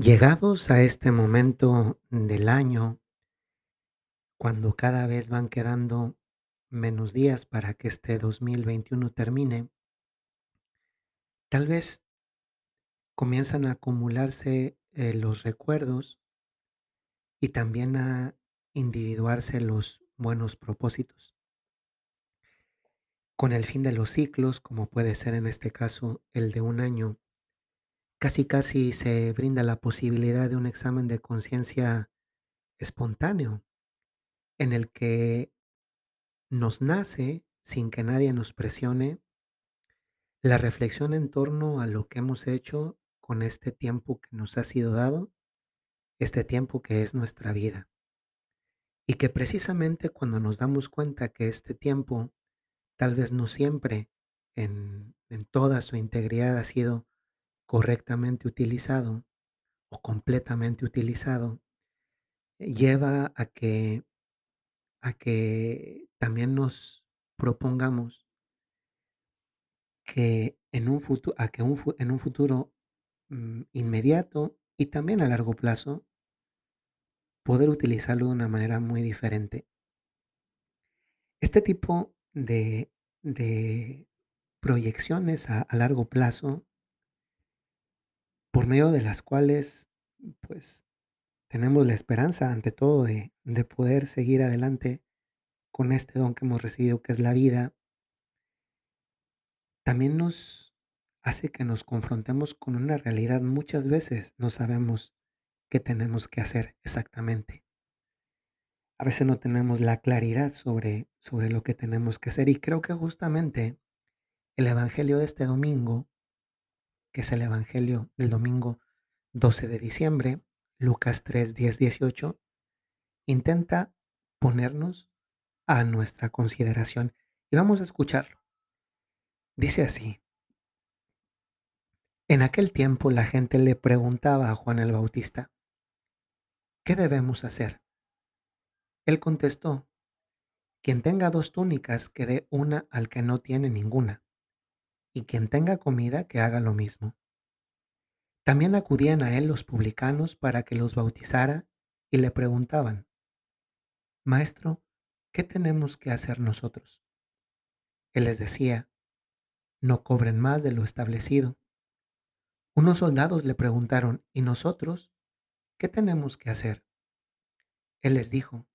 Llegados a este momento del año, cuando cada vez van quedando menos días para que este 2021 termine, tal vez comienzan a acumularse eh, los recuerdos y también a individuarse los buenos propósitos. Con el fin de los ciclos, como puede ser en este caso el de un año, casi casi se brinda la posibilidad de un examen de conciencia espontáneo en el que nos nace, sin que nadie nos presione, la reflexión en torno a lo que hemos hecho con este tiempo que nos ha sido dado, este tiempo que es nuestra vida. Y que precisamente cuando nos damos cuenta que este tiempo, tal vez no siempre en, en toda su integridad ha sido correctamente utilizado o completamente utilizado, lleva a que a que también nos propongamos que en un futuro, a que un en un futuro mm, inmediato y también a largo plazo, poder utilizarlo de una manera muy diferente. Este tipo de, de proyecciones a, a largo plazo, por medio de las cuales, pues, tenemos la esperanza, ante todo, de, de poder seguir adelante con este don que hemos recibido, que es la vida, También nos hace que nos confrontemos con una realidad. Muchas veces no sabemos qué tenemos que hacer exactamente. A veces no tenemos la claridad sobre, sobre lo que tenemos que hacer. Y creo que justamente el Evangelio de este domingo, que es el Evangelio del domingo 12 de diciembre, Lucas 3, 10, 18, intenta ponernos a nuestra consideración. Y vamos a escucharlo. Dice así. En aquel tiempo la gente le preguntaba a Juan el Bautista, ¿qué debemos hacer? Él contestó, quien tenga dos túnicas que dé una al que no tiene ninguna, y quien tenga comida que haga lo mismo. También acudían a él los publicanos para que los bautizara y le preguntaban, Maestro, ¿qué tenemos que hacer nosotros? Él les decía, no cobren más de lo establecido. Unos soldados le preguntaron, ¿y nosotros qué tenemos que hacer? Él les dijo,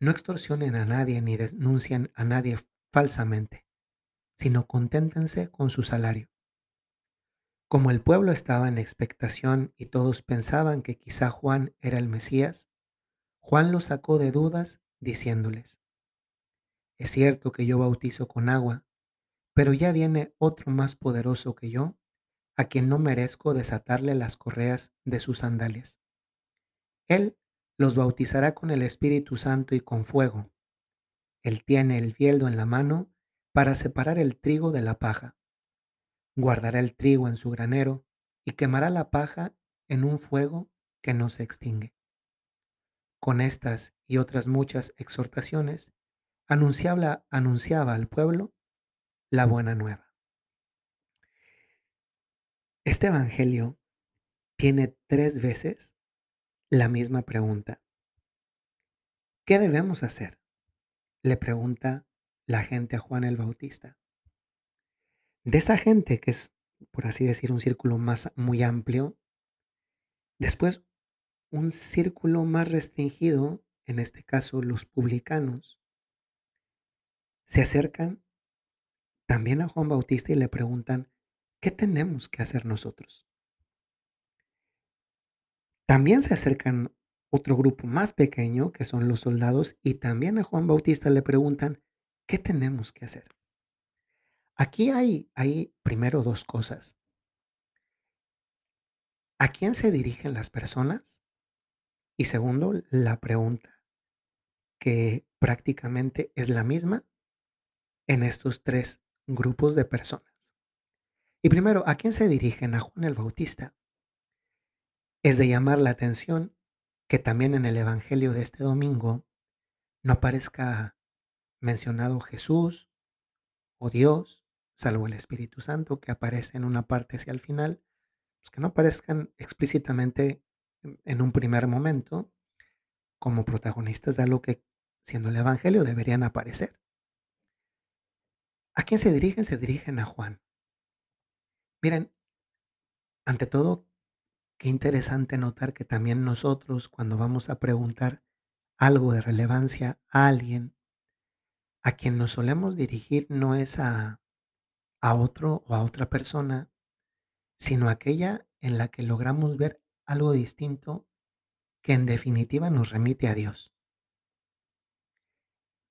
no extorsionen a nadie ni denuncien a nadie falsamente, sino conténtense con su salario. Como el pueblo estaba en expectación y todos pensaban que quizá Juan era el Mesías, Juan los sacó de dudas diciéndoles, es cierto que yo bautizo con agua, pero ya viene otro más poderoso que yo, a quien no merezco desatarle las correas de sus sandalias. Él los bautizará con el Espíritu Santo y con fuego. Él tiene el fieldo en la mano para separar el trigo de la paja. Guardará el trigo en su granero y quemará la paja en un fuego que no se extingue. Con estas y otras muchas exhortaciones, anunciaba, anunciaba al pueblo la buena nueva. Este Evangelio tiene tres veces la misma pregunta. ¿Qué debemos hacer? Le pregunta la gente a Juan el Bautista. De esa gente, que es, por así decir, un círculo más muy amplio, después un círculo más restringido, en este caso los publicanos, se acercan también a Juan Bautista y le preguntan, ¿qué tenemos que hacer nosotros? También se acercan otro grupo más pequeño, que son los soldados, y también a Juan Bautista le preguntan, ¿qué tenemos que hacer? Aquí hay, hay primero dos cosas. ¿A quién se dirigen las personas? Y segundo, la pregunta, que prácticamente es la misma en estos tres grupos de personas. Y primero, ¿a quién se dirigen? A Juan el Bautista. Es de llamar la atención que también en el Evangelio de este domingo no aparezca mencionado Jesús o Dios, salvo el Espíritu Santo que aparece en una parte hacia el final, pues, que no aparezcan explícitamente en un primer momento como protagonistas de algo que, siendo el evangelio, deberían aparecer. ¿A quién se dirigen? Se dirigen a Juan. Miren, ante todo, qué interesante notar que también nosotros, cuando vamos a preguntar algo de relevancia a alguien, a quien nos solemos dirigir no es a a otro o a otra persona, sino aquella en la que logramos ver algo distinto que en definitiva nos remite a Dios.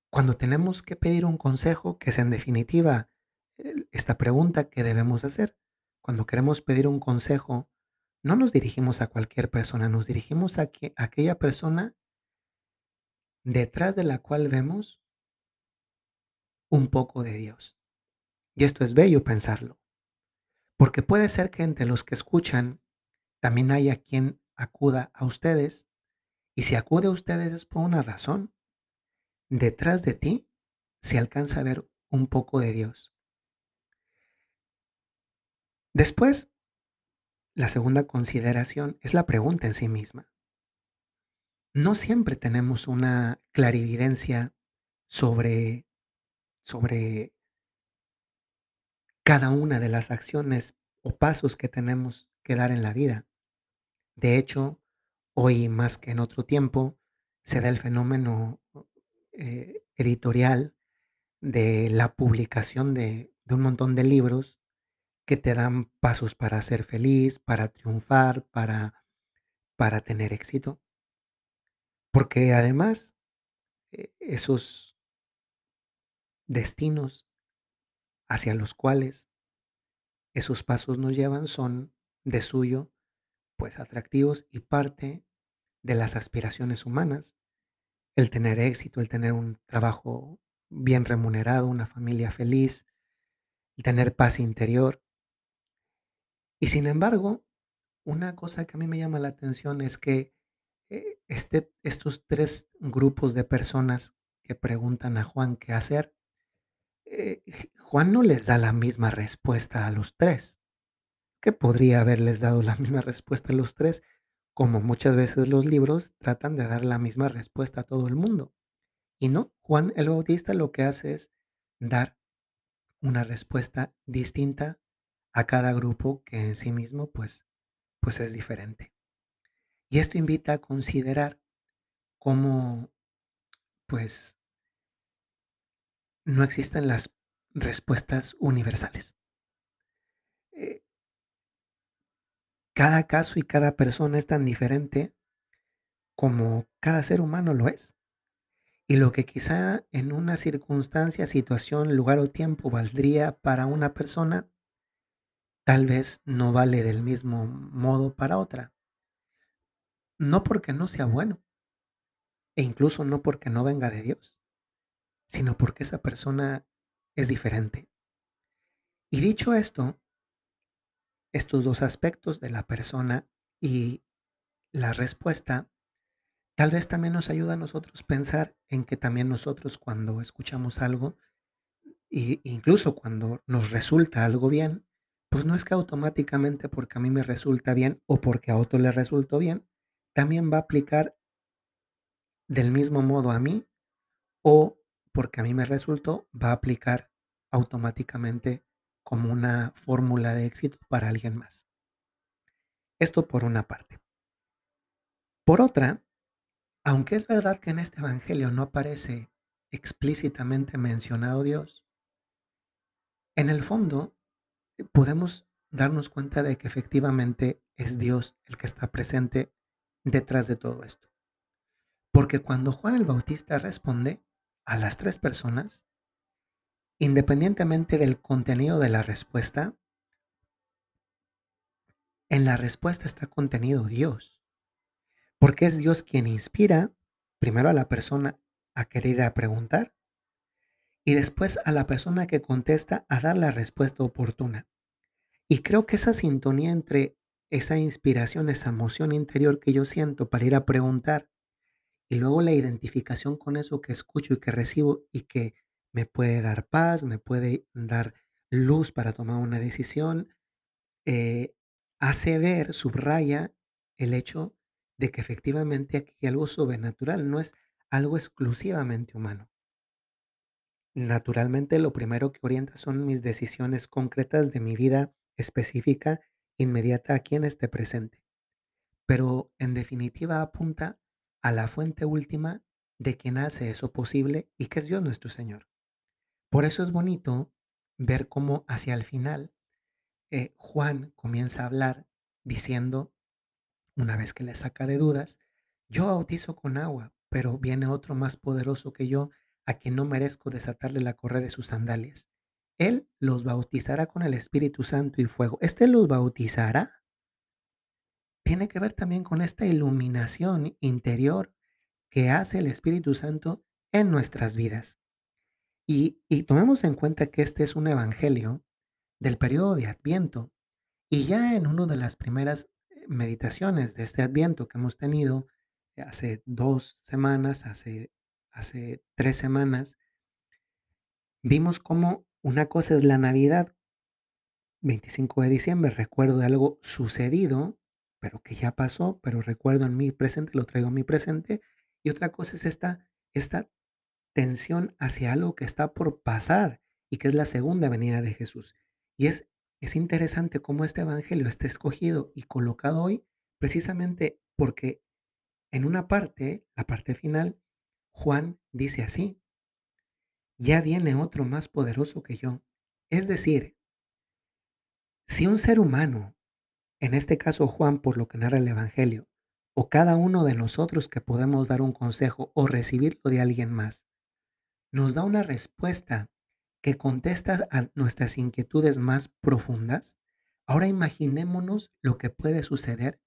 Cuando tenemos que pedir un consejo, que es en definitiva esta pregunta que debemos hacer, cuando queremos pedir un consejo, no nos dirigimos a cualquier persona, nos dirigimos a que a aquella persona detrás de la cual vemos un poco de Dios. Y esto es bello pensarlo, porque puede ser que entre los que escuchan también haya quien acuda a ustedes, y si acude a ustedes es por una razón. Detrás de ti se alcanza a ver un poco de Dios. Después, la segunda consideración es la pregunta en sí misma. No siempre tenemos una clarividencia sobre sobre cada una de las acciones o pasos que tenemos que dar en la vida. De hecho, hoy más que en otro tiempo, se da el fenómeno, eh, editorial de la publicación de de un montón de libros que te dan pasos para ser feliz, para triunfar, para para tener éxito. Porque además, e esos destinos hacia los cuales esos pasos nos llevan son de suyo, pues, atractivos y parte de las aspiraciones humanas. El tener éxito, el tener un trabajo bien remunerado, una familia feliz, el tener paz interior. Y sin embargo, una cosa que a mí me llama la atención es que, eh, este estos 3 grupos de personas que preguntan a Juan qué hacer, eh, Juan no les da la misma respuesta a los 3, que podría haberles dado la misma respuesta a los 3, como muchas veces los libros tratan de dar la misma respuesta a todo el mundo. Y no, Juan el Bautista lo que hace es dar una respuesta distinta a cada grupo que en sí mismo, pues pues es diferente. Y esto invita a considerar cómo, pues no existen las respuestas universales. Eh cada caso y cada persona es tan diferente como cada ser humano lo es. Y lo que quizá en una circunstancia, situación, lugar o tiempo valdría para una persona tal vez no vale del mismo modo para otra. No porque no sea bueno. E incluso no porque no venga de Dios, sino porque esa persona es diferente. Y dicho esto estos 2 aspectos de la persona y la respuesta, tal vez también nos ayuda a nosotros pensar en que también nosotros cuando escuchamos algo, y incluso cuando nos resulta algo bien, pues no es que automáticamente porque a mí me resulta bien o porque a otro le resultó bien, también va a aplicar del mismo modo a mí, o porque a mí me resultó, va a aplicar automáticamente como una fórmula de éxito para alguien más. Esto por una parte. Por otra, aunque es verdad que en este evangelio no aparece explícitamente mencionado Dios en el fondo, eh, podemos darnos cuenta de que efectivamente es Dios el que está presente detrás de todo esto. Porque cuando Juan el Bautista responde a las 3 personas independientemente del contenido de la respuesta en la respuesta está contenido Dios, porque es Dios quien inspira primero a la persona a querer ir a preguntar y después a la persona que contesta a dar la respuesta oportuna. Y creo que esa sintonía entre esa inspiración, esa emoción interior que yo siento para ir a preguntar y luego la identificación con eso que escucho y que recibo y que me puede dar paz, me puede dar luz para tomar una decisión, eh, hace ver, subraya el hecho de que efectivamente aquí hay algo sobrenatural, no es algo exclusivamente humano. Naturalmente, lo primero que orienta son mis decisiones concretas de mi vida específica, inmediata aquí en este presente. Pero en definitiva apunta a la fuente última de quien hace eso posible y que es Dios nuestro Señor. Por eso es bonito ver cómo hacia el final eh, Juan comienza a hablar diciendo, una vez que le saca de dudas, yo bautizo con agua, pero viene otro más poderoso que yo, a quien no merezco desatarle la correa de sus sandalias. Él los bautizará con el Espíritu Santo y fuego. Este los bautizará. Tiene que ver también con esta iluminación interior que hace el Espíritu Santo en nuestras vidas. Y, y tomemos en cuenta que este es un evangelio del periodo de Adviento. Y ya en una de las primeras eh, meditaciones de este Adviento que hemos tenido hace dos semanas, hace, hace tres semanas, vimos cómo una cosa es la Navidad, 25 de diciembre, recuerdo de algo sucedido, pero que ya pasó, pero recuerdo en mi presente, lo traigo en mi presente, y otra cosa es esta, esta tensión hacia algo que está por pasar y que es la segunda venida de Jesús. Y es, es interesante cómo este evangelio está escogido y colocado hoy precisamente porque en una parte, la parte final, Juan dice así, ya viene otro más poderoso que yo. Es decir, si un ser humano, en este caso Juan por lo que narra el Evangelio, o cada uno de nosotros que podemos dar un consejo o recibirlo de alguien más, nos da una respuesta que contesta a nuestras inquietudes más profundas, ahora imaginémonos lo que puede suceder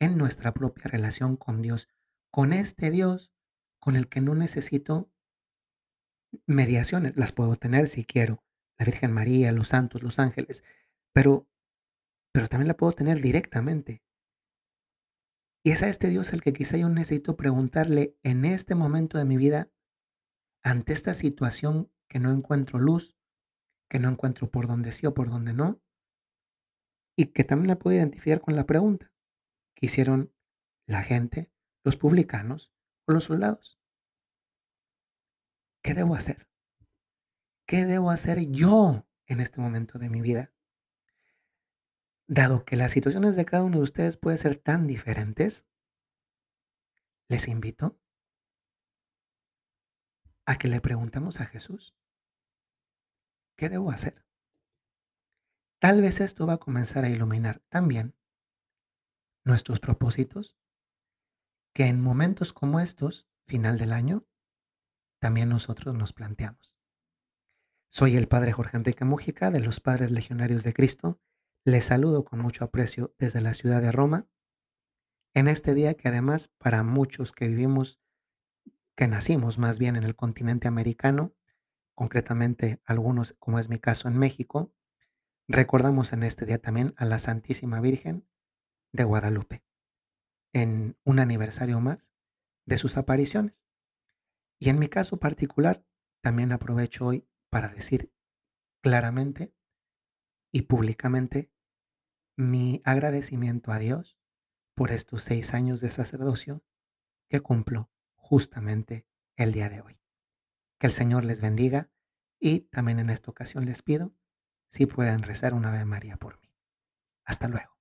en nuestra propia relación con Dios, con este Dios con el que no necesito mediaciones, las puedo tener si quiero, la Virgen María, los santos, los ángeles, pero, pero también la puedo tener directamente. Y es a este Dios el que quizá yo necesito preguntarle en este momento de mi vida, ante esta situación que no encuentro luz, que no encuentro por dónde sí o por dónde no, y que también la puedo identificar con la pregunta que hicieron la gente, los publicanos o los soldados. ¿Qué debo hacer? ¿Qué debo hacer yo en este momento de mi vida? Dado que las situaciones de cada uno de ustedes pueden ser tan diferentes, les invito a que le preguntemos a Jesús. ¿Qué debo hacer? Tal vez esto va a comenzar a iluminar también nuestros propósitos que en momentos como estos, final del año, también nosotros nos planteamos. Soy el Padre Jorge Enrique Mújica de los Padres Legionarios de Cristo. Les saludo con mucho aprecio desde la ciudad de Roma, en este día que además para muchos que vivimos, que nacimos más bien en el continente americano, concretamente algunos, como es mi caso en México, recordamos en este día también a la Santísima Virgen de Guadalupe, en un aniversario más de sus apariciones. Y en mi caso particular, también aprovecho hoy para decir claramente y públicamente mi agradecimiento a Dios por estos seis años de sacerdocio que cumplo justamente el día de hoy. Que el Señor les bendiga y también en esta ocasión les pido si pueden rezar una Ave María por mí. Hasta luego.